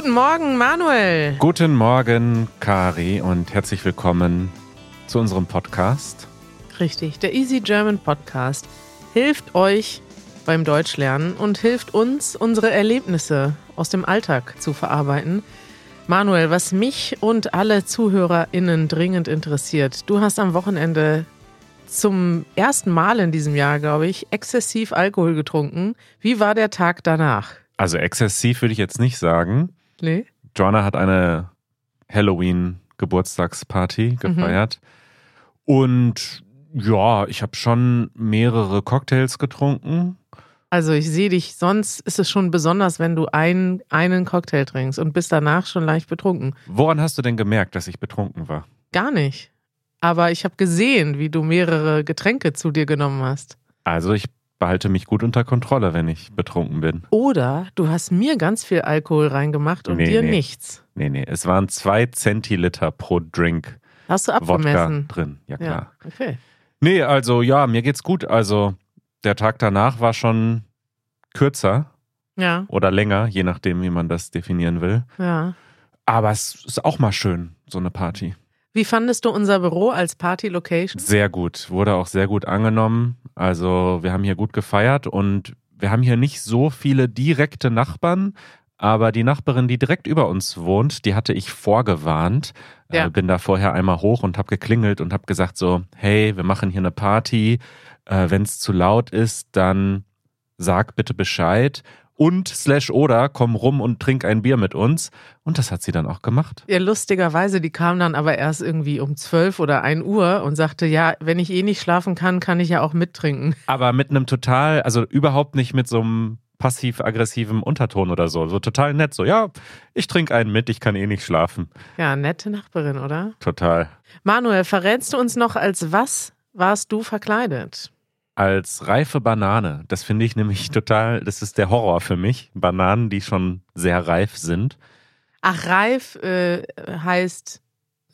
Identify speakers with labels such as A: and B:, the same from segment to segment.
A: Guten Morgen, Manuel.
B: Guten Morgen, Kari, und herzlich willkommen zu unserem Podcast.
A: Richtig, der Easy German Podcast hilft euch beim Deutschlernen und hilft uns, unsere Erlebnisse aus dem Alltag zu verarbeiten. Manuel, was mich und alle ZuhörerInnen dringend interessiert, du hast am Wochenende zum ersten Mal in diesem Jahr, glaube ich, exzessiv Alkohol getrunken. Wie war der Tag danach?
B: Also exzessiv würde ich jetzt nicht sagen.
A: Nee.
B: Joanna hat eine Halloween-Geburtstagsparty gefeiert. Und ja, ich habe schon mehrere Cocktails getrunken.
A: Also ich sehe dich, sonst ist es schon besonders, wenn du ein, einen Cocktail trinkst und bist danach schon leicht betrunken.
B: Woran hast du denn gemerkt, dass ich betrunken war?
A: Gar nicht. Aber ich habe gesehen, wie du mehrere Getränke zu dir genommen hast.
B: Also ich behalte mich gut unter Kontrolle, wenn ich betrunken bin.
A: Oder du hast mir ganz viel Alkohol reingemacht und
B: Nee,
A: dir
B: nee.
A: nichts.
B: Nee, nee, es waren zwei Zentiliter pro Drink
A: Hast du
B: Wodka
A: abgemessen?
B: drin. Ja, klar.
A: Ja, okay.
B: Nee, also ja, mir geht's gut. Also der Tag danach war schon kürzer
A: Ja,
B: oder länger, je nachdem, wie man das definieren will.
A: ja.
B: Aber es ist auch mal schön, so eine Party.
A: Wie fandest du unser Büro als Party-Location?
B: Sehr gut, wurde auch sehr gut angenommen. Also wir haben hier gut gefeiert und wir haben hier nicht so viele direkte Nachbarn. Aber die Nachbarin, die direkt über uns wohnt, die hatte ich vorgewarnt.
A: Ja.
B: Äh, bin da vorher einmal hoch und habe geklingelt und habe gesagt so, hey, wir machen hier eine Party. Äh, Wenn es zu laut ist, dann sag bitte Bescheid. Und slash oder komm rum und trink ein Bier mit uns. Und das hat sie dann auch gemacht.
A: Ja, lustigerweise, die kam dann aber erst irgendwie um 12 oder 1 Uhr und sagte, ja, wenn ich eh nicht schlafen kann, kann ich ja auch mittrinken.
B: Aber mit einem total, also überhaupt nicht mit so einem passiv-aggressiven Unterton oder so. So total nett. So, ja, ich trinke einen mit, ich kann eh nicht schlafen.
A: Ja, nette Nachbarin, oder?
B: Total.
A: Manuel, verrätst du uns noch, als was warst du verkleidet?
B: Als reife Banane. Das finde ich nämlich total, das ist der Horror für mich. Bananen, die schon sehr reif sind.
A: Ach, reif äh, heißt,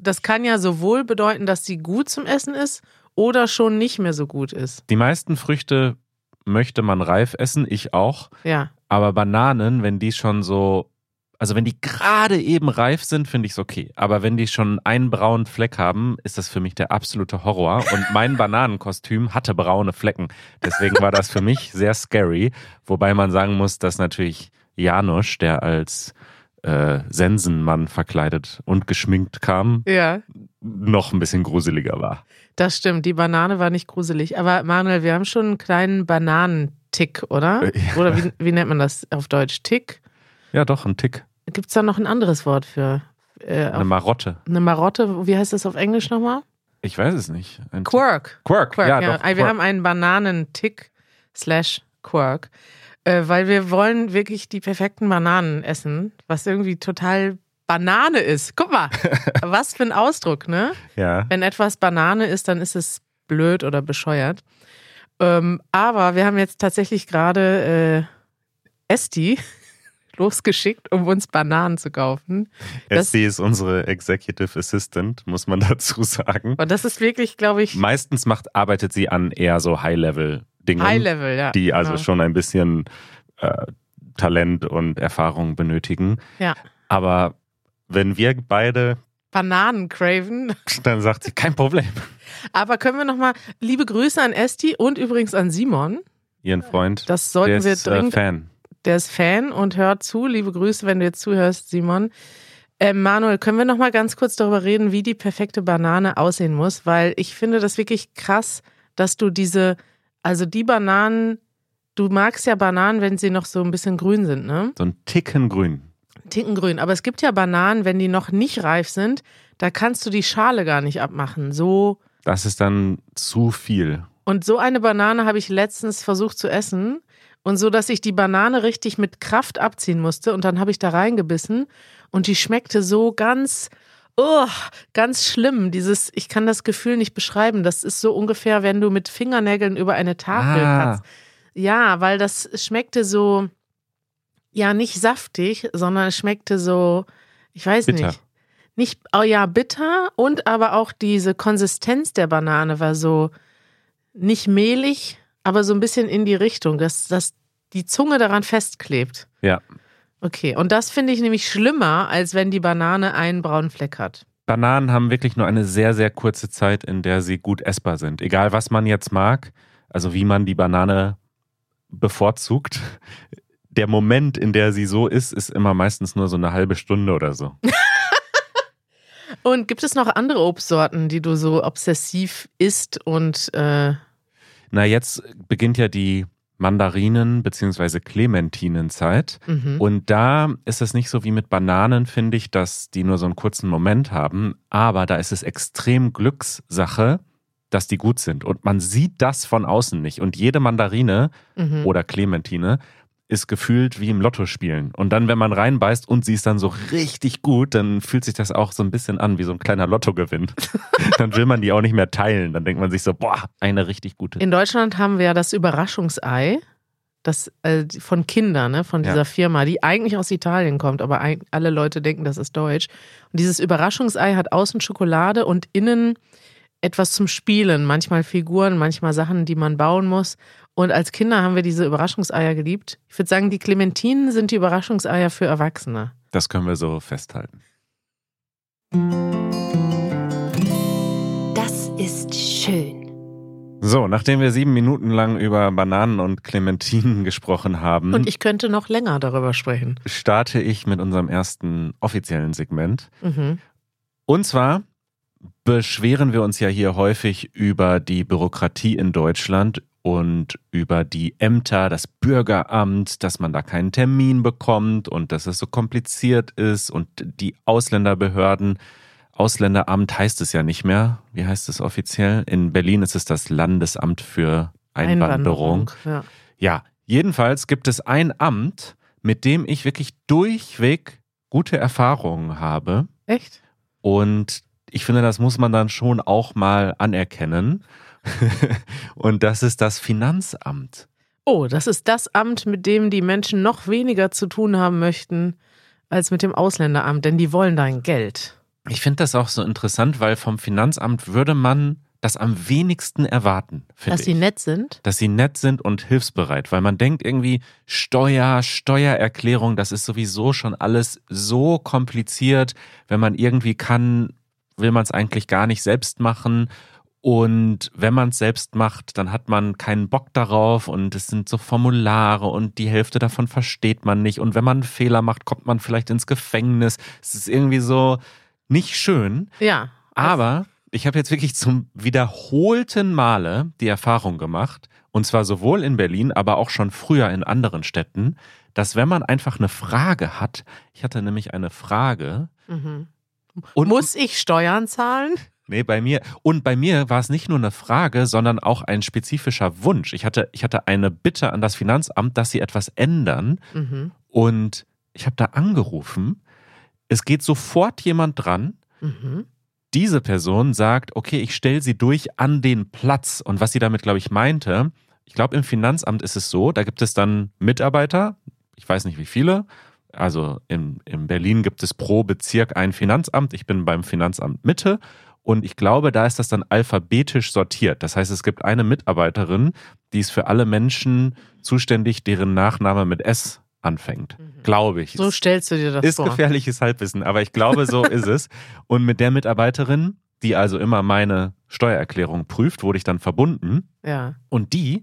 A: das kann ja sowohl bedeuten, dass sie gut zum Essen ist oder schon nicht mehr so gut ist.
B: Die meisten Früchte möchte man reif essen, ich auch.
A: Ja.
B: Aber Bananen, wenn die schon so, also wenn die gerade eben reif sind, finde ich es okay. Aber wenn die schon einen braunen Fleck haben, ist das für mich der absolute Horror. Und mein Bananenkostüm hatte braune Flecken. Deswegen war das für mich sehr scary. Wobei man sagen muss, dass natürlich Janusz, der als äh, Sensenmann verkleidet und geschminkt kam,
A: Ja,
B: noch ein bisschen gruseliger war.
A: das stimmt. Die Banane war nicht gruselig. Aber Manuel, wir haben schon einen kleinen Bananentick, oder?
B: Äh, ja.
A: Oder wie, wie nennt man das auf Deutsch? Tick?
B: Ja, doch, ein Tick.
A: Gibt es da noch ein anderes Wort für? Äh,
B: Eine Marotte.
A: eine Marotte, wie heißt das auf Englisch nochmal?
B: Ich weiß es nicht. Ein.
A: Quirk.
B: Quirk.
A: Quirk,
B: ja,
A: ja.
B: doch.
A: Wir
B: Quirk.
A: haben einen Bananentick slash Quirk, äh, weil wir wollen wirklich die perfekten Bananen essen, was irgendwie total Banane ist. Guck mal, was für ein Ausdruck, ne?
B: ja.
A: Wenn etwas Banane ist, dann ist es blöd oder bescheuert. Ähm, aber wir haben jetzt tatsächlich gerade äh, Esti losgeschickt, um uns Bananen zu kaufen.
B: Essie ist unsere Executive Assistant, muss man dazu sagen.
A: Und das ist wirklich, glaube ich,
B: Meistens macht, arbeitet sie an eher so High-Level-Dingen,
A: High Level, ja.
B: die also
A: genau.
B: schon ein bisschen äh, Talent und Erfahrung benötigen.
A: Ja.
B: Aber wenn wir beide,
A: Bananen craven.
B: dann sagt sie, kein Problem.
A: Aber können wir nochmal liebe Grüße an Esti und übrigens an Simon.
B: Ihren Freund,
A: Das sollten
B: der
A: wir
B: ist äh,
A: dringend.
B: Fan.
A: Der ist Fan und hört zu. Liebe Grüße, wenn du jetzt zuhörst, Simon. Ähm, Manuel, können wir noch mal ganz kurz darüber reden, wie die perfekte Banane aussehen muss? Weil ich finde das wirklich krass, dass du diese, also die Bananen, du magst ja Bananen, wenn sie noch so ein bisschen grün sind, ne?
B: So ein Ticken grün.
A: Tinkengrün. Aber es gibt ja Bananen, wenn die noch nicht reif sind, da kannst du die Schale gar nicht abmachen. So
B: Das ist dann zu viel.
A: Und so eine Banane habe ich letztens versucht zu essen. Und so, dass ich die Banane richtig mit Kraft abziehen musste. Und dann habe ich da reingebissen. Und die schmeckte so ganz, oh, ganz schlimm. Dieses, ich kann das Gefühl nicht beschreiben. Das ist so ungefähr, wenn du mit Fingernägeln über eine Tafel
B: Ah.
A: kratzt. Ja, weil das schmeckte so, ja, nicht saftig, sondern es schmeckte so, ich weiß
B: Bitter.
A: nicht. Nicht, oh ja, bitter und aber auch diese Konsistenz der Banane war so nicht mehlig, aber so ein bisschen in die Richtung, dass, dass die Zunge daran festklebt.
B: Ja.
A: Okay, und das finde ich nämlich schlimmer, als wenn die Banane einen braunen Fleck hat.
B: Bananen haben wirklich nur eine sehr, sehr kurze Zeit, in der sie gut essbar sind. Egal, was man jetzt mag, also wie man die Banane bevorzugt. Der Moment, in der sie so ist, ist immer meistens nur so eine halbe Stunde oder so.
A: Und gibt es noch andere Obstsorten, die du so obsessiv isst und äh
B: Na, jetzt beginnt ja die Mandarinen- bzw. Clementinenzeit.
A: mhm.
B: Und da ist es nicht so wie mit Bananen, finde ich, dass die nur so einen kurzen Moment haben. Aber da ist es extrem Glückssache, dass die gut sind. Und man sieht das von außen nicht. Und jede Mandarine
A: Mhm.
B: oder Clementine ist gefühlt wie im Lotto spielen. Und dann, wenn man reinbeißt und sie ist dann so richtig gut, dann fühlt sich das auch so ein bisschen an wie so ein kleiner Lottogewinn. dann will man die auch nicht mehr teilen. Dann denkt man sich so, boah, eine richtig gute.
A: In Deutschland haben wir ja das Überraschungsei. Das äh, von Kindern, ne, von
B: Ja.
A: dieser Firma, die eigentlich aus Italien kommt, aber eig- alle Leute denken, das ist deutsch. Und dieses Überraschungsei hat außen Schokolade und innen etwas zum Spielen. Manchmal Figuren, manchmal Sachen, die man bauen muss. Und als Kinder haben wir diese Überraschungseier geliebt. Ich würde sagen, die Clementinen sind die Überraschungseier für Erwachsene.
B: Das können wir so festhalten.
C: Das ist schön.
B: So, nachdem wir sieben Minuten lang über Bananen und Clementinen gesprochen haben,
A: Und ich könnte noch länger darüber sprechen.
B: starte ich mit unserem ersten offiziellen Segment.
A: Mhm.
B: Und zwar beschweren wir uns ja hier häufig über die Bürokratie in Deutschland und über die Ämter, das Bürgeramt, dass man da keinen Termin bekommt und dass es so kompliziert ist und die Ausländerbehörden. Ausländeramt heißt es ja nicht mehr. Wie heißt es offiziell? In Berlin ist es das Landesamt für Einwanderung.
A: Ja.
B: Ja, jedenfalls gibt es ein Amt, mit dem ich wirklich durchweg gute Erfahrungen habe.
A: Echt?
B: Und ich finde, das muss man dann schon auch mal anerkennen. Und das ist das Finanzamt.
A: Oh, das ist das Amt, mit dem die Menschen noch weniger zu tun haben möchten als mit dem Ausländeramt, denn die wollen dein Geld.
B: Ich finde das auch so interessant, weil vom Finanzamt würde man das am wenigsten erwarten,
A: Dass
B: ich.
A: sie nett sind.
B: dass sie nett sind und hilfsbereit, weil man denkt irgendwie Steuer, Steuererklärung, das ist sowieso schon alles so kompliziert. Wenn man irgendwie kann, will man es eigentlich gar nicht selbst machen. Und wenn man es selbst macht, dann hat man keinen Bock darauf und es sind so Formulare und die Hälfte davon versteht man nicht. Und wenn man einen Fehler macht, kommt man vielleicht ins Gefängnis. Es ist irgendwie so nicht schön.
A: Ja.
B: Aber ich habe jetzt wirklich zum wiederholten Male die Erfahrung gemacht, und zwar sowohl in Berlin, aber auch schon früher in anderen Städten, dass wenn man einfach eine Frage hat, ich hatte nämlich eine Frage
A: Mhm.
B: Und
A: Muss ich Steuern zahlen?
B: nee, bei mir und bei mir war es nicht nur eine Frage, sondern auch ein spezifischer Wunsch. Ich hatte ich hatte eine Bitte an das Finanzamt, dass sie etwas ändern
A: Mhm.
B: und ich habe da angerufen. Es geht sofort jemand dran
A: Mhm.
B: diese Person sagt, okay, ich stelle sie durch an den Platz. Und was sie damit, glaube ich, meinte, ich glaube, im Finanzamt ist es so, da gibt es dann Mitarbeiter, ich weiß nicht wie viele. Also in, in Berlin gibt es pro Bezirk ein Finanzamt. Ich bin beim Finanzamt Mitte. Und ich glaube, da ist das dann alphabetisch sortiert. Das heißt, es gibt eine Mitarbeiterin, die ist für alle Menschen zuständig, deren Nachname mit S anfängt. Glaube ich.
A: So stellst du dir das
B: Ist
A: vor.
B: gefährliches Halbwissen, aber ich glaube, so ist es. Und mit der Mitarbeiterin, die also immer meine Steuererklärung prüft, wurde ich dann verbunden.
A: Ja.
B: Und die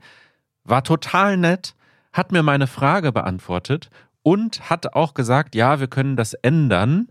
B: war total nett, hat mir meine Frage beantwortet und hat auch gesagt, ja, wir können das ändern.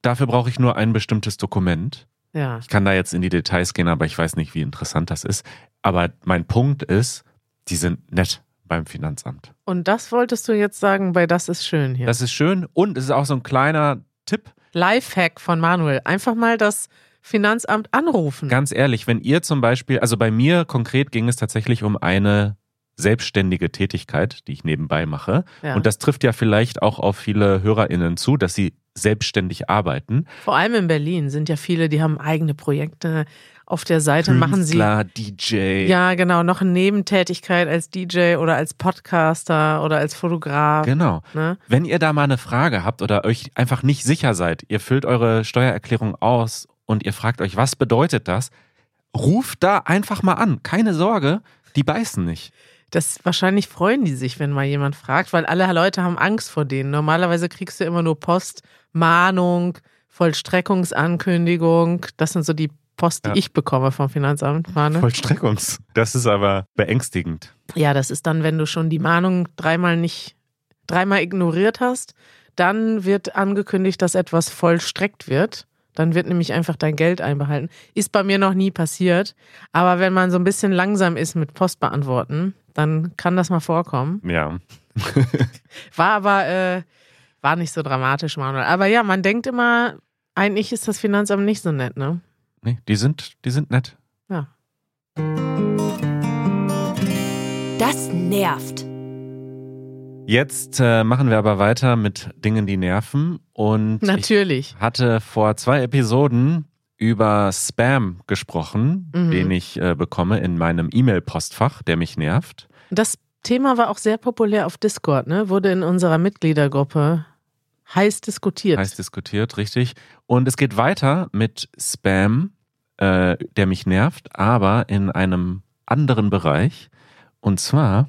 B: Dafür brauche ich nur ein bestimmtes Dokument.
A: Ja.
B: Ich kann da jetzt in die Details gehen, aber ich weiß nicht, wie interessant das ist. Aber mein Punkt ist, die sind nett beim Finanzamt.
A: Und das wolltest du jetzt sagen, bei Das ist schön hier.
B: Das ist schön und es ist auch so ein kleiner Tipp.
A: Lifehack von Manuel. Einfach mal das Finanzamt anrufen.
B: Ganz ehrlich, wenn ihr zum Beispiel, also bei mir konkret ging es tatsächlich um eine selbstständige Tätigkeit, die ich nebenbei mache.
A: Ja.
B: Und das trifft ja vielleicht auch auf viele HörerInnen zu, dass sie selbstständig arbeiten.
A: Vor allem in Berlin sind ja viele, die haben eigene Projekte auf der Seite, machen sie.
B: Künstler, DJ.
A: Ja, genau, noch eine Nebentätigkeit als DJ oder als Podcaster oder als Fotograf.
B: Genau.
A: Ne?
B: Wenn ihr da mal eine Frage habt oder euch einfach nicht sicher seid, ihr füllt eure Steuererklärung aus und ihr fragt euch, was bedeutet das? Ruft da einfach mal an. Keine Sorge, die beißen nicht.
A: Das wahrscheinlich freuen die sich, wenn mal jemand fragt, weil alle Leute haben Angst vor denen. Normalerweise kriegst du immer nur Post, Mahnung, Vollstreckungsankündigung. Das sind so die Post, die
B: Ja.
A: ich bekomme vom Finanzamt. Mahne.
B: Vollstreckungs. Das ist aber beängstigend.
A: Ja, das ist dann, wenn du schon die Mahnung dreimal nicht, dreimal ignoriert hast, dann wird angekündigt, dass etwas vollstreckt wird. Dann wird nämlich einfach dein Geld einbehalten. Ist bei mir noch nie passiert. Aber wenn man so ein bisschen langsam ist mit Postbeantworten, dann kann das mal vorkommen.
B: Ja.
A: War aber, äh, war nicht so dramatisch, Manuel. Aber ja, man denkt immer, eigentlich ist das Finanzamt nicht so nett, ne?
B: Nee, die sind, die sind nett.
A: Ja.
C: Das nervt.
B: Jetzt äh, machen wir aber weiter mit Dingen, die nerven. Und ich
A: Natürlich.
B: hatte vor zwei Episoden über Spam gesprochen,
A: Mhm.
B: den ich äh, bekomme in meinem E-Mail-Postfach, der mich nervt.
A: Das Thema war auch sehr populär auf Discord, ne? Wurde in unserer Mitgliedergruppe heiß diskutiert.
B: Heiß diskutiert, richtig. Und es geht weiter mit Spam, äh, der mich nervt, aber in einem anderen Bereich. Und zwar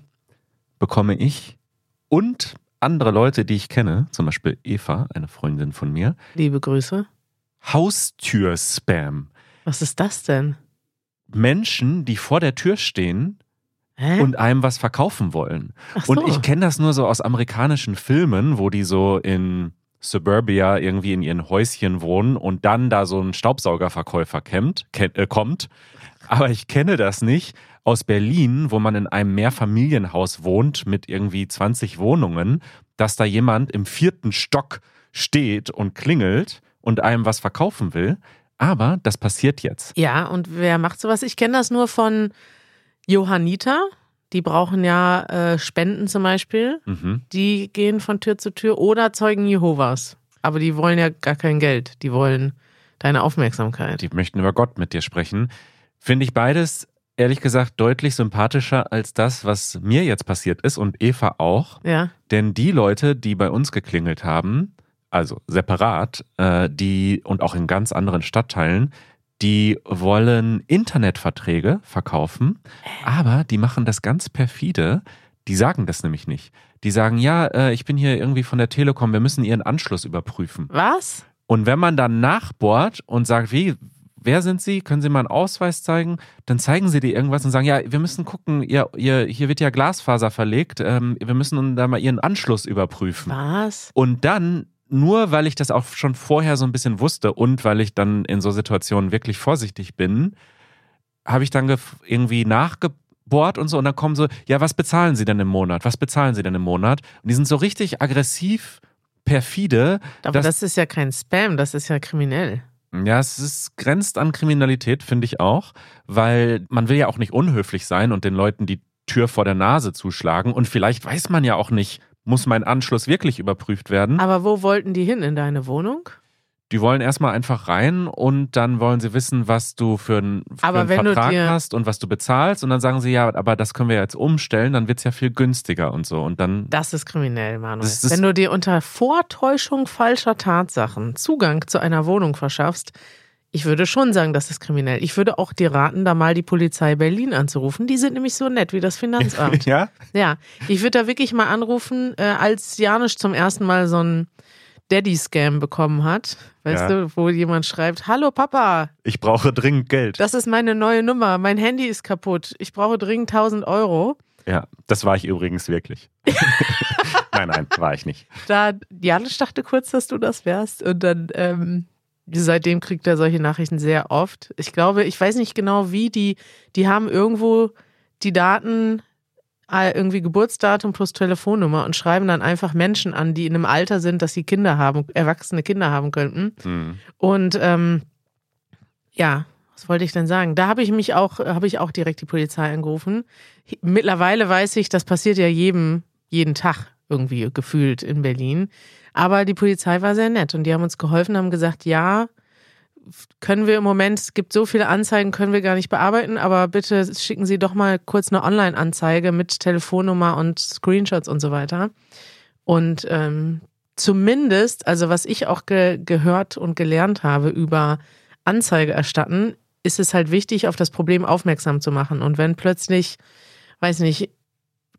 B: bekomme ich und andere Leute, die ich kenne, zum Beispiel Eva, eine Freundin von mir,
A: Liebe Grüße.
B: Haustür-Spam.
A: Was ist das denn?
B: Menschen, die vor der Tür stehen
A: Hä?
B: und einem was verkaufen wollen.
A: Ach so.
B: Und ich kenne das nur so aus amerikanischen Filmen, wo die so in Suburbia irgendwie in ihren Häuschen wohnen und dann da so ein Staubsaugerverkäufer ken- äh, kommt. Aber ich kenne das nicht aus Berlin, wo man in einem Mehrfamilienhaus wohnt mit irgendwie 20 Wohnungen, dass da jemand im vierten Stock steht und klingelt und einem was verkaufen will. Aber das passiert jetzt.
A: ja, und wer macht sowas? Ich kenne das nur von Johanniter. Die brauchen ja äh, Spenden zum Beispiel.
B: Mhm.
A: Die gehen von Tür zu Tür oder Zeugen Jehovas. Aber die wollen ja gar kein Geld. Die wollen deine Aufmerksamkeit.
B: Die möchten über Gott mit dir sprechen. Finde ich beides, ehrlich gesagt, deutlich sympathischer als das, was mir jetzt passiert ist und Eva auch.
A: ja.
B: Denn die Leute, die bei uns geklingelt haben, also separat, äh, die und auch in ganz anderen Stadtteilen, die wollen Internetverträge verkaufen, aber die machen das ganz perfide. Die sagen das nämlich nicht. Die sagen, ja, äh, ich bin hier irgendwie von der Telekom, wir müssen ihren Anschluss überprüfen.
A: Was?
B: Und wenn man dann nachbohrt und sagt, wie, wer sind Sie? Können Sie mal einen Ausweis zeigen? Dann zeigen Sie dir irgendwas und sagen, ja, wir müssen gucken, ihr, ihr, hier wird ja Glasfaser verlegt, ähm, wir müssen da mal Ihren Anschluss überprüfen.
A: Was?
B: Und dann, nur weil ich das auch schon vorher so ein bisschen wusste und weil ich dann in so Situationen wirklich vorsichtig bin, habe ich dann irgendwie nachgebohrt und so und dann kommen so, ja, was bezahlen Sie denn im Monat? Was bezahlen Sie denn im Monat? Und die sind so richtig aggressiv, perfide.
A: Aber
B: das,
A: ist ja kein Spam, das ist ja kriminell.
B: Ja, es ist, grenzt an Kriminalität, finde ich auch, weil man will ja auch nicht unhöflich sein und den Leuten die Tür vor der Nase zuschlagen. Und vielleicht weiß man ja auch nicht, muss mein Anschluss wirklich überprüft werden.
A: Aber wo wollten die hin? In deine Wohnung?
B: Die wollen erstmal einfach rein und dann wollen sie wissen, was du für einen, für
A: Aber
B: einen Vertrag hast und was du bezahlst. Und dann sagen sie, ja, aber das können wir jetzt umstellen, dann wird es ja viel günstiger und so. Und dann,
A: Das ist kriminell, Manuel.
B: Ist-
A: Wenn du dir unter Vortäuschung falscher Tatsachen Zugang zu einer Wohnung verschaffst, ich würde schon sagen, das ist kriminell. Ich würde auch dir raten, da mal die Polizei Berlin anzurufen. Die sind nämlich so nett wie das Finanzamt.
B: ja,
A: ja, ich würde da wirklich mal anrufen, äh, als Janisch zum ersten Mal so einen Daddy-Scam bekommen hat. Weißt
B: Ja.
A: du, wo jemand schreibt, hallo Papa,
B: ich brauche dringend Geld.
A: das ist meine neue Nummer, mein Handy ist kaputt, ich brauche dringend 1000 Euro.
B: ja, das war ich übrigens wirklich. nein, nein, war ich nicht.
A: da Janisch dachte kurz, dass du das wärst und dann ähm, seitdem kriegt er solche Nachrichten sehr oft. Ich glaube, ich weiß nicht genau wie die, die haben irgendwo die Daten irgendwie Geburtsdatum plus Telefonnummer und schreiben dann einfach Menschen an, die in einem Alter sind, dass sie Kinder haben, erwachsene Kinder haben könnten.
B: Hm.
A: Und ähm, ja, was wollte ich denn sagen? Da habe ich mich auch, habe ich auch direkt die Polizei angerufen. Mittlerweile weiß ich, das passiert ja jedem, jeden Tag irgendwie gefühlt in Berlin. Aber die Polizei war sehr nett und die haben uns geholfen, haben gesagt, ja, können wir im Moment, es gibt so viele Anzeigen, können wir gar nicht bearbeiten, aber bitte schicken Sie doch mal kurz eine Online-Anzeige mit Telefonnummer und Screenshots und so weiter. Und ähm, zumindest, also was ich auch ge gehört und gelernt habe über Anzeige erstatten, ist es halt wichtig, auf das Problem aufmerksam zu machen. Und wenn plötzlich, weiß nicht,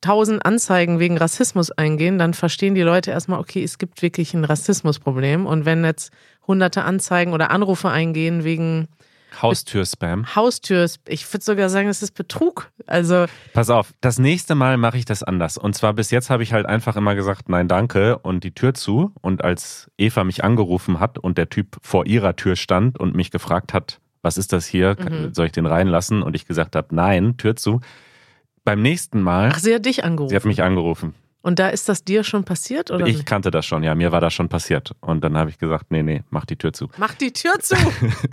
A: tausend Anzeigen wegen Rassismus eingehen, dann verstehen die Leute erstmal, okay, es gibt wirklich ein Rassismusproblem. Und wenn jetzt hunderte Anzeigen oder Anrufe eingehen wegen
B: Haustür-Spam.
A: Haustür, ich würde sogar sagen, das ist Betrug. Also
B: Pass auf, das nächste Mal mache ich das anders. Und zwar bis jetzt habe ich halt einfach immer gesagt, nein, danke und die Tür zu. Und als Eva mich angerufen hat und der Typ vor ihrer Tür stand und mich gefragt hat, was ist das hier?
A: Mhm.
B: Soll ich den reinlassen? Und ich gesagt habe, nein, Tür zu. Beim nächsten Mal,
A: ach, sie hat dich angerufen.
B: sie hat mich angerufen.
A: Und da ist das dir schon passiert oder
B: Ich
A: nicht?
B: kannte das schon, ja, mir war das schon passiert. Und dann habe ich gesagt, nee, nee, mach die Tür zu.
A: Mach die Tür zu.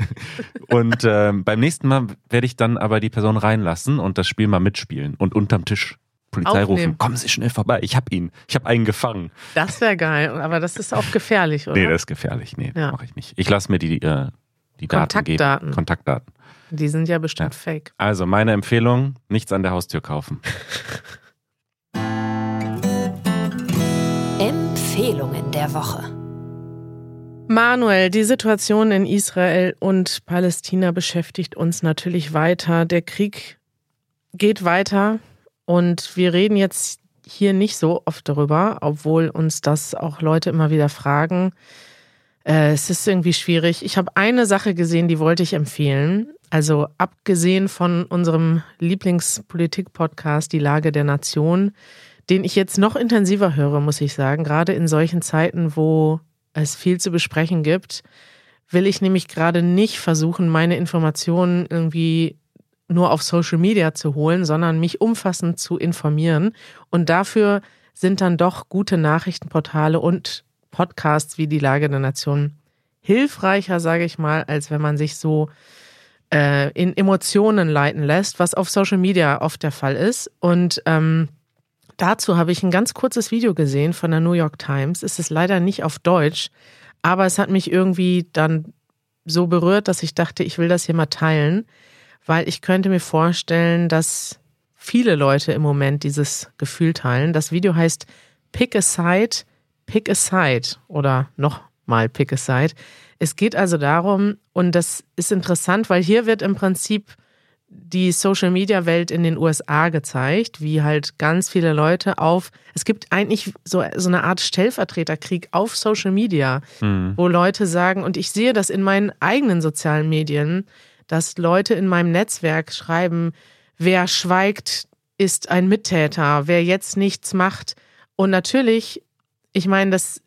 B: Und ähm, beim nächsten Mal werde ich dann aber die Person reinlassen und das Spiel mal mitspielen und unterm Tisch Polizei
A: Aufnehmen.
B: rufen. Kommen Sie schnell vorbei, ich habe ihn. Ich habe einen gefangen.
A: Das wäre geil, aber das ist auch gefährlich, oder?
B: Nee, das ist gefährlich. Nee,
A: Ja.
B: mache ich nicht. Ich lasse mir die, äh, die Daten geben.
A: Kontaktdaten.
B: Kontaktdaten.
A: Die sind ja bestimmt
B: Ja.
A: fake.
B: Also meine Empfehlung, nichts an der Haustür kaufen.
C: Empfehlungen der Woche.
A: Manuel, die Situation in Israel und Palästina beschäftigt uns natürlich weiter. Der Krieg geht weiter und wir reden jetzt hier nicht so oft darüber, obwohl uns das auch Leute immer wieder fragen. Äh, es ist irgendwie schwierig. Ich habe eine Sache gesehen, die wollte ich empfehlen. Also abgesehen von unserem Lieblingspolitik-Podcast Die Lage der Nation, den ich jetzt noch intensiver höre, muss ich sagen, gerade in solchen Zeiten, wo es viel zu besprechen gibt, will ich nämlich gerade nicht versuchen, meine Informationen irgendwie nur auf Social Media zu holen, sondern mich umfassend zu informieren. Und dafür sind dann doch gute Nachrichtenportale und Podcasts wie die Lage der Nation hilfreicher, sage ich mal, als wenn man sich so äh, in Emotionen leiten lässt, was auf Social Media oft der Fall ist. Und ähm, dazu habe ich ein ganz kurzes Video gesehen von der New York Times. Es ist leider nicht auf Deutsch, aber es hat mich irgendwie dann so berührt, dass ich dachte, ich will das hier mal teilen, weil ich könnte mir vorstellen, dass viele Leute im Moment dieses Gefühl teilen. Das Video heißt Pick a Side, Pick a Side oder nochmal Pick a Side. Es geht also darum, und das ist interessant, weil hier wird im Prinzip die Social Media Welt in den USA gezeigt, wie halt ganz viele Leute auf, es gibt eigentlich so, so eine Art Stellvertreterkrieg auf Social Media,
B: Hm.
A: wo Leute sagen, und ich sehe das in meinen eigenen sozialen Medien, dass Leute in meinem Netzwerk schreiben, wer schweigt, ist ein Mittäter, wer jetzt nichts macht. Und natürlich, ich meine, das,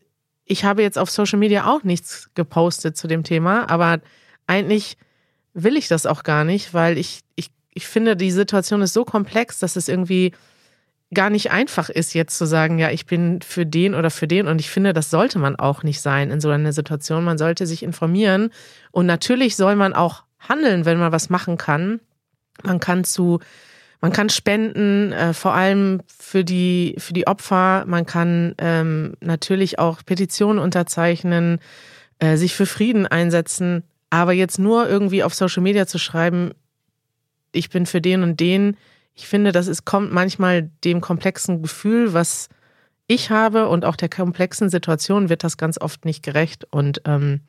A: ich habe jetzt auf Social Media auch nichts gepostet zu dem Thema, aber eigentlich will ich das auch gar nicht, weil ich, ich, ich finde, die Situation ist so komplex, dass es irgendwie gar nicht einfach ist, jetzt zu sagen, ja, ich bin für den oder für den. Und ich finde, das sollte man auch nicht sein in so einer Situation. Man sollte sich informieren. Und natürlich soll man auch handeln, wenn man was machen kann. Man kann zu, man kann spenden, äh, vor allem für die, für die Opfer. Man kann ähm, natürlich auch Petitionen unterzeichnen, äh, sich für Frieden einsetzen. Aber jetzt nur irgendwie auf Social Media zu schreiben, ich bin für den und den, ich finde, das ist, kommt manchmal dem komplexen Gefühl, was ich habe und auch der komplexen Situation wird das ganz oft nicht gerecht. Und ähm,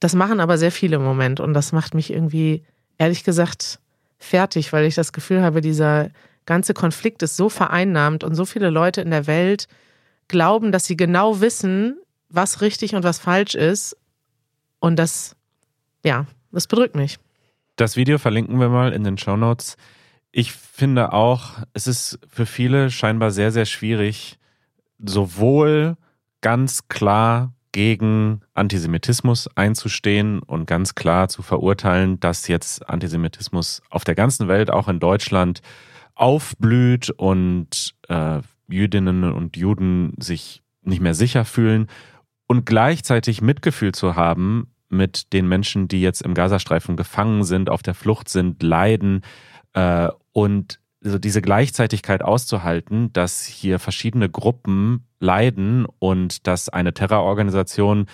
A: das machen aber sehr viele im Moment. Und das macht mich irgendwie, ehrlich gesagt, fertig, weil ich das Gefühl habe, dieser ganze Konflikt ist so vereinnahmt und so viele Leute in der Welt glauben, dass sie genau wissen, was richtig und was falsch ist. Und das, ja, das bedrückt mich.
B: Das Video verlinken wir mal in den Show Notes. Ich finde auch, es ist für viele scheinbar sehr, sehr schwierig, sowohl ganz klar gegen Antisemitismus einzustehen und ganz klar zu verurteilen, dass jetzt Antisemitismus auf der ganzen Welt, auch in Deutschland, aufblüht und äh, Jüdinnen und Juden sich nicht mehr sicher fühlen und gleichzeitig Mitgefühl zu haben mit den Menschen, die jetzt im Gazastreifen gefangen sind, auf der Flucht sind, leiden äh, und so diese Gleichzeitigkeit auszuhalten, dass hier verschiedene Gruppen leiden und dass eine Terrororganisation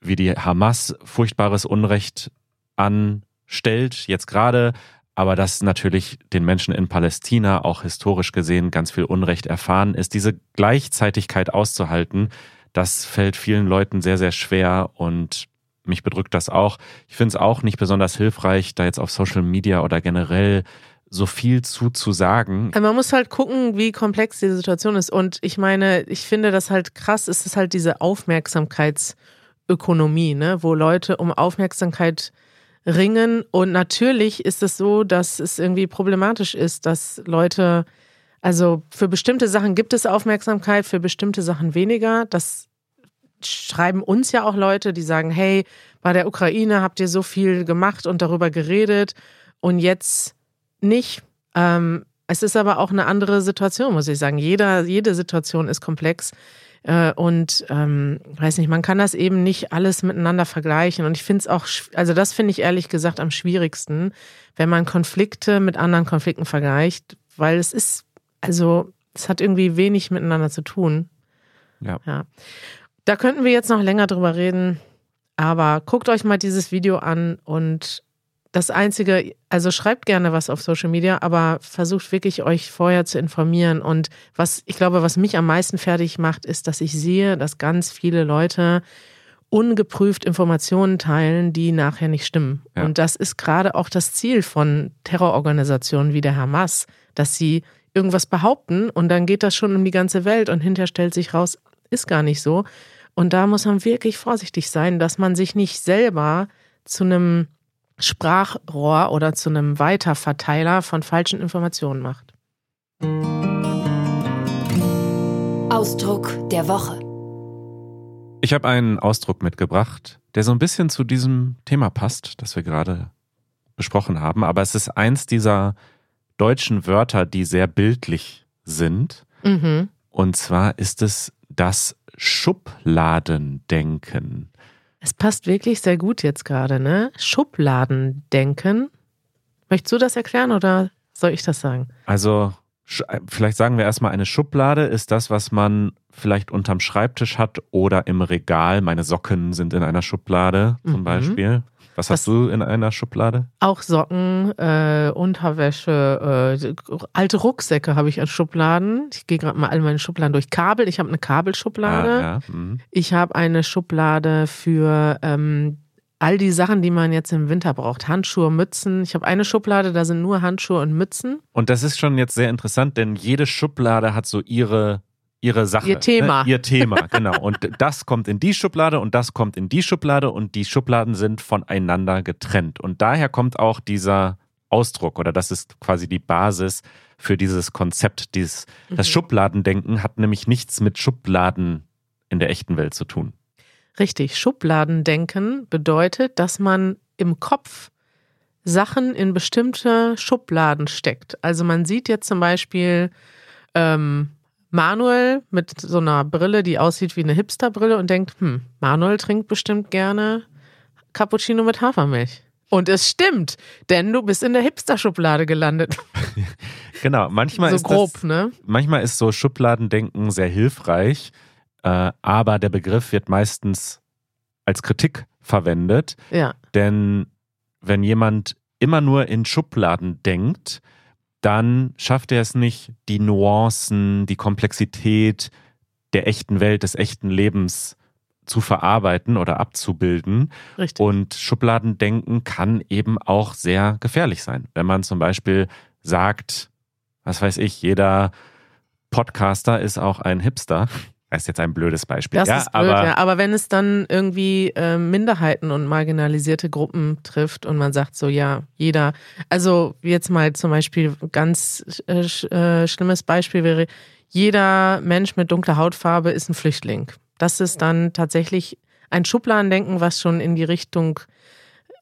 B: wie die Hamas furchtbares Unrecht anstellt, jetzt gerade, aber dass natürlich den Menschen in Palästina auch historisch gesehen ganz viel Unrecht erfahren ist. Diese Gleichzeitigkeit auszuhalten, das fällt vielen Leuten sehr, sehr schwer und mich bedrückt das auch. Ich finde es auch nicht besonders hilfreich, da jetzt auf Social Media oder generell so viel zu zu sagen.
A: Man muss halt gucken, wie komplex die Situation ist. Und ich meine, ich finde das halt krass, ist es halt diese Aufmerksamkeitsökonomie, ne, wo Leute um Aufmerksamkeit ringen. Und natürlich ist es so, dass es irgendwie problematisch ist, dass Leute, also für bestimmte Sachen gibt es Aufmerksamkeit, für bestimmte Sachen weniger. Das schreiben uns ja auch Leute, die sagen, hey, bei der Ukraine habt ihr so viel gemacht und darüber geredet und jetzt nicht. Ähm, es ist aber auch eine andere Situation, muss ich sagen. Jeder, jede Situation ist komplex. Äh, und ähm, weiß nicht, man kann das eben nicht alles miteinander vergleichen. Und ich finde es auch, also das finde ich ehrlich gesagt am schwierigsten, wenn man Konflikte mit anderen Konflikten vergleicht, weil es ist, also es hat irgendwie wenig miteinander zu tun.
B: Ja.
A: ja. Da könnten wir jetzt noch länger drüber reden, aber guckt euch mal dieses Video an und das Einzige, also schreibt gerne was auf Social Media, aber versucht wirklich euch vorher zu informieren. Und was ich glaube, was mich am meisten fertig macht, ist, dass ich sehe, dass ganz viele Leute ungeprüft Informationen teilen, die nachher nicht stimmen. Ja. Und das ist gerade auch das Ziel von Terrororganisationen wie der Hamas, dass sie irgendwas behaupten und dann geht das schon um die ganze Welt und hinterher stellt sich raus, ist gar nicht so. Und da muss man wirklich vorsichtig sein, dass man sich nicht selber zu einem Sprachrohr oder zu einem Weiterverteiler von falschen Informationen macht.
C: Ausdruck der Woche.
B: Ich habe einen Ausdruck mitgebracht, der so ein bisschen zu diesem Thema passt, das wir gerade besprochen haben. Aber es ist eins dieser deutschen Wörter, die sehr bildlich sind. Mhm. Und zwar ist es das Schubladendenken.
A: Es passt wirklich sehr gut jetzt gerade, ne? Schubladendenken. Möchtest du das erklären oder soll ich das sagen?
B: Also, vielleicht sagen wir erstmal, eine Schublade ist das, was man vielleicht unterm Schreibtisch hat oder im Regal. Meine Socken sind in einer Schublade zum mhm. Beispiel. Was, hast du in einer Schublade?
A: Auch Socken, äh, Unterwäsche, äh, alte Rucksäcke habe ich als Schubladen. Ich gehe gerade mal all meine Schubladen durch. Kabel, ich habe eine Kabelschublade. Ah, ja. mhm. Ich habe eine Schublade für ähm, all die Sachen, die man jetzt im Winter braucht. Handschuhe, Mützen. Ich habe eine Schublade, da sind nur Handschuhe und Mützen.
B: Und das ist schon jetzt sehr interessant, denn jede Schublade hat so ihre ihre Sache.
A: Ihr Thema.
B: Ne? Ihr Thema, genau. Und das kommt in die Schublade und das kommt in die Schublade und die Schubladen sind voneinander getrennt. Und daher kommt auch dieser Ausdruck oder das ist quasi die Basis für dieses Konzept. Dieses, mhm. Das Schubladendenken hat nämlich nichts mit Schubladen in der echten Welt zu tun.
A: Richtig. Schubladendenken bedeutet, dass man im Kopf Sachen in bestimmte Schubladen steckt. Also man sieht jetzt zum Beispiel ähm, Manuel mit so einer Brille, die aussieht wie eine Hipsterbrille und denkt, hm, Manuel trinkt bestimmt gerne Cappuccino mit Hafermilch. Und es stimmt, denn du bist in der Hipster-Schublade gelandet.
B: genau, manchmal
A: so
B: ist
A: grob,
B: das,
A: ne?
B: Manchmal ist so Schubladendenken sehr hilfreich, äh, aber der Begriff wird meistens als Kritik verwendet.
A: Ja.
B: Denn wenn jemand immer nur in Schubladen denkt, dann schafft er es nicht, die Nuancen, die Komplexität der echten Welt, des echten Lebens zu verarbeiten oder abzubilden.
A: Richtig.
B: Und Schubladendenken kann eben auch sehr gefährlich sein. Wenn man zum Beispiel sagt, was weiß ich, jeder Podcaster ist auch ein Hipster, das ist jetzt ein blödes Beispiel.
A: Das
B: ja,
A: ist blöd, aber, ja. Aber wenn es dann irgendwie äh, Minderheiten und marginalisierte Gruppen trifft und man sagt so, ja, jeder, also jetzt mal zum Beispiel ganz äh, äh, schlimmes Beispiel wäre, jeder Mensch mit dunkler Hautfarbe ist ein Flüchtling. Das ist dann tatsächlich ein Schubladendenken, was schon in die Richtung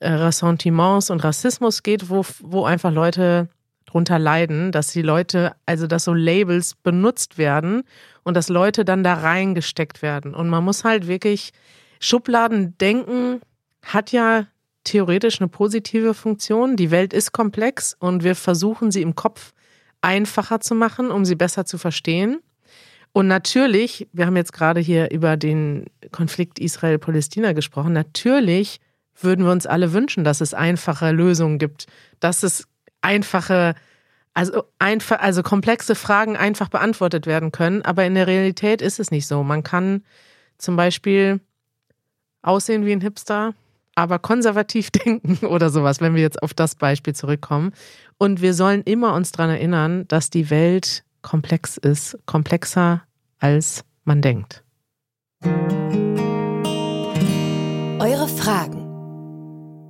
A: äh, Ressentiments und Rassismus geht, wo, wo einfach Leute drunter leiden, dass die Leute, also dass so Labels benutzt werden und dass Leute dann da reingesteckt werden. Und man muss halt wirklich Schubladen denken, hat ja theoretisch eine positive Funktion. Die Welt ist komplex und wir versuchen sie im Kopf einfacher zu machen, um sie besser zu verstehen. Und natürlich, wir haben jetzt gerade hier über den Konflikt Israel-Palästina gesprochen, natürlich würden wir uns alle wünschen, dass es einfache Lösungen gibt, dass es einfache, also einfach, also komplexe Fragen einfach beantwortet werden können. Aber in der Realität ist es nicht so. Man kann zum Beispiel aussehen wie ein Hipster, aber konservativ denken oder sowas, wenn wir jetzt auf das Beispiel zurückkommen. Und wir sollen immer uns daran erinnern, dass die Welt komplex ist, komplexer als man denkt.
C: Eure Fragen.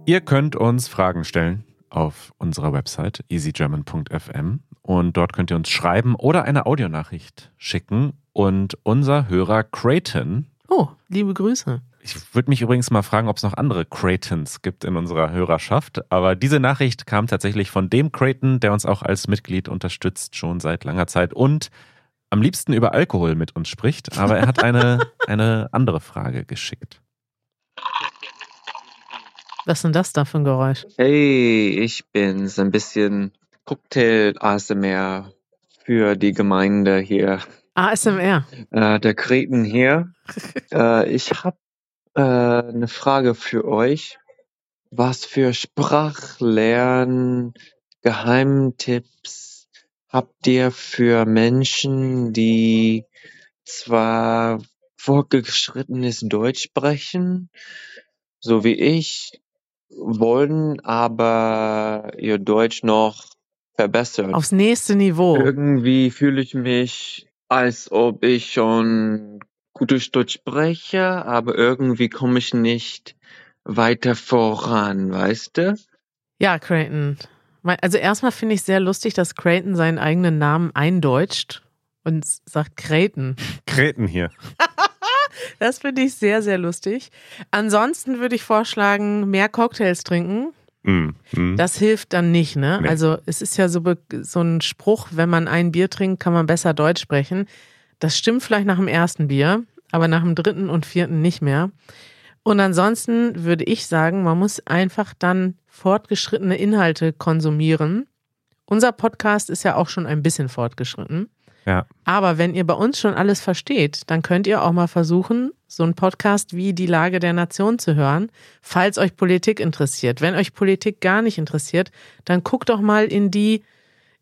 B: Ihr könnt uns Fragen stellen auf unserer Website easygerman.fm und dort könnt ihr uns schreiben oder eine Audionachricht schicken und unser Hörer Creighton.
A: Oh, liebe Grüße.
B: Ich würde mich übrigens mal fragen, ob es noch andere Creightons gibt in unserer Hörerschaft. Aber diese Nachricht kam tatsächlich von dem Creighton, der uns auch als Mitglied unterstützt, schon seit langer Zeit und am liebsten über Alkohol mit uns spricht. Aber er hat eine, eine andere Frage geschickt.
A: Was ist denn das da für ein Geräusch?
D: Hey, ich bin's. Ein bisschen Cocktail-ASMR für die Gemeinde hier.
A: ASMR.
D: Äh, der Kreten hier. äh, ich habe äh, eine Frage für euch. Was für Sprachlern Geheimtipps habt ihr für Menschen, die zwar fortgeschrittenes Deutsch sprechen, so wie ich, wollen aber ihr Deutsch noch verbessern?
A: Aufs nächste Niveau.
D: Irgendwie fühle ich mich, als ob ich schon gutes Deutsch spreche, aber irgendwie komme ich nicht weiter voran, weißt du?
A: Ja, Creighton. Also erstmal finde ich sehr lustig, dass Creighton seinen eigenen Namen eindeutscht und sagt Creighton.
B: Kreten hier.
A: Das finde ich sehr, sehr lustig. Ansonsten würde ich vorschlagen, mehr Cocktails trinken.
B: Mm, mm.
A: Das hilft dann nicht, ne?
B: Nee.
A: Also es ist ja so, so ein Spruch, wenn man ein Bier trinkt, kann man besser Deutsch sprechen. Das stimmt vielleicht nach dem ersten Bier, aber nach dem dritten und vierten nicht mehr. Und ansonsten würde ich sagen, man muss einfach dann fortgeschrittene Inhalte konsumieren. Unser Podcast ist ja auch schon ein bisschen fortgeschritten.
B: Ja.
A: Aber wenn ihr bei uns schon alles versteht, dann könnt ihr auch mal versuchen, so einen Podcast wie Die Lage der Nation zu hören, falls euch Politik interessiert. Wenn euch Politik gar nicht interessiert, dann guckt doch mal in die,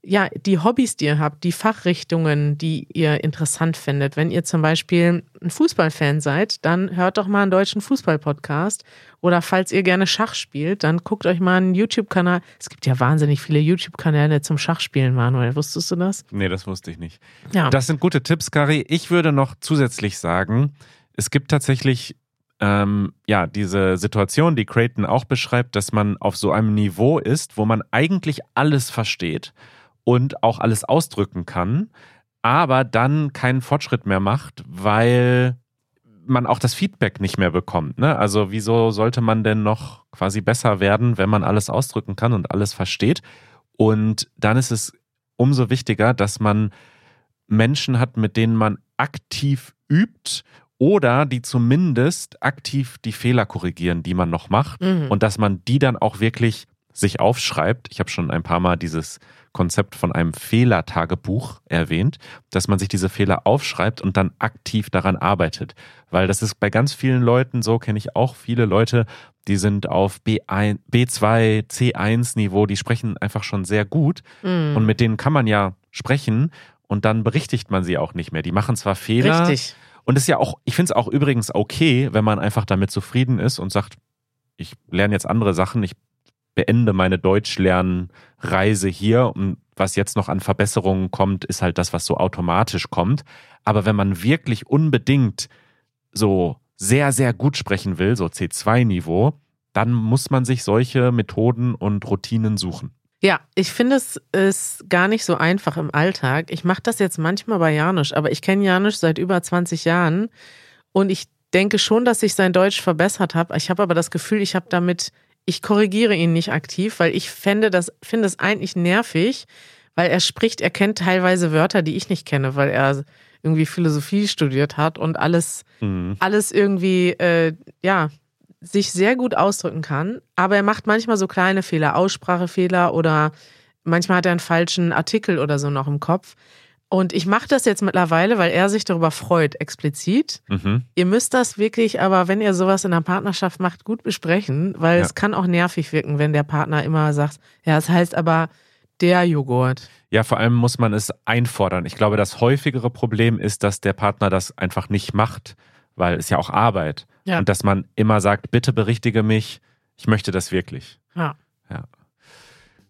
A: ja, die Hobbys, die ihr habt, die Fachrichtungen, die ihr interessant findet. Wenn ihr zum Beispiel ein Fußballfan seid, dann hört doch mal einen deutschen Fußballpodcast. Oder falls ihr gerne Schach spielt, dann guckt euch mal einen YouTube-Kanal. Es gibt ja wahnsinnig viele YouTube-Kanäle zum Schachspielen, Manuel. Wusstest du das?
B: Nee, das wusste ich nicht.
A: Ja.
B: Das sind gute Tipps, Kari. Ich würde noch zusätzlich sagen, es gibt tatsächlich ähm, ja diese Situation, die Creighton auch beschreibt, dass man auf so einem Niveau ist, wo man eigentlich alles versteht und auch alles ausdrücken kann, aber dann keinen Fortschritt mehr macht, weil man auch das Feedback nicht mehr bekommt. Ne? Also wieso sollte man denn noch quasi besser werden, wenn man alles ausdrücken kann und alles versteht? Und dann ist es umso wichtiger, dass man Menschen hat, mit denen man aktiv übt oder die zumindest aktiv die Fehler korrigieren, die man noch macht
A: Mhm.
B: und dass man die dann auch wirklich sich aufschreibt. Ich habe schon ein paar Mal dieses Konzept von einem Fehlertagebuch erwähnt, dass man sich diese Fehler aufschreibt und dann aktiv daran arbeitet. Weil das ist bei ganz vielen Leuten so, kenne ich auch viele Leute, die sind auf B1, B2, C1 Niveau, die sprechen einfach schon sehr gut
A: Mhm.
B: und mit denen kann man ja sprechen und dann berichtigt man sie auch nicht mehr. Die machen zwar Fehler
A: Richtig.
B: und es ist ja auch, ich finde es auch übrigens okay, wenn man einfach damit zufrieden ist und sagt, ich lerne jetzt andere Sachen, ich beende meine Deutschlernreise hier und was jetzt noch an Verbesserungen kommt, ist halt das, was so automatisch kommt. Aber wenn man wirklich unbedingt so sehr, sehr gut sprechen will, so C2-Niveau, dann muss man sich solche Methoden und Routinen suchen.
A: Ja, ich finde es ist gar nicht so einfach im Alltag. Ich mache das jetzt manchmal bei Janusz, aber ich kenne Janusz seit über 20 Jahren und ich denke schon, dass ich sein Deutsch verbessert habe. Ich habe aber das Gefühl, ich habe damit, ich korrigiere ihn nicht aktiv, weil ich fände das, finde es eigentlich nervig, weil er spricht, er kennt teilweise Wörter, die ich nicht kenne, weil er irgendwie Philosophie studiert hat und alles
B: Mhm.
A: alles irgendwie, äh, ja, sich sehr gut ausdrücken kann. Aber er macht manchmal so kleine Fehler, Aussprachefehler oder manchmal hat er einen falschen Artikel oder so noch im Kopf. Und ich mache das jetzt mittlerweile, weil er sich darüber freut, explizit.
B: Mhm.
A: Ihr müsst das wirklich, aber wenn ihr sowas in einer Partnerschaft macht, gut besprechen, weil
B: Ja.
A: es kann auch nervig wirken, wenn der Partner immer sagt, ja, es heißt aber der Joghurt.
B: Ja, vor allem muss man es einfordern. Ich glaube, das häufigere Problem ist, dass der Partner das einfach nicht macht, weil es ja auch Arbeit.
A: Ja.
B: Und dass man immer sagt, bitte berichtige mich, Ich möchte das wirklich.
A: Ja.
B: Ja.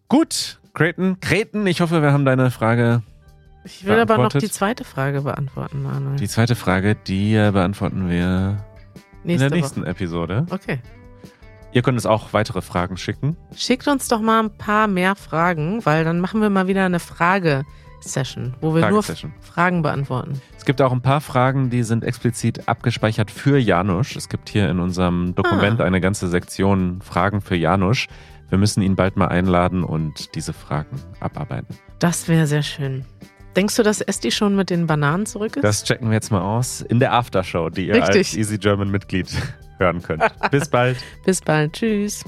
B: Gut, Creighton, Kreten, ich hoffe, wir haben deine Frage.
A: Ich will aber noch die zweite Frage beantworten, Manuel.
B: Die zweite Frage, die äh, beantworten wir in
A: Nächste
B: der nächsten
A: Woche.
B: Episode.
A: Okay.
B: Ihr könnt uns auch weitere Fragen schicken.
A: Schickt uns doch mal ein paar mehr Fragen, weil dann machen wir mal wieder eine Frage-Session, wo wir nur. Fragen beantworten.
B: Es gibt auch ein paar Fragen, die sind explizit abgespeichert für Janusz. Es gibt hier in unserem Dokument
A: Ah.
B: eine ganze Sektion Fragen für Janusz. Wir müssen ihn bald mal einladen und diese Fragen abarbeiten.
A: Das wäre sehr schön. Denkst du, dass Esti schon mit den Bananen zurück ist?
B: Das checken wir jetzt mal aus in der Aftershow, die ihr
A: Richtig.
B: als Easy German Mitglied hören könnt. Bis bald.
A: Bis bald. Tschüss.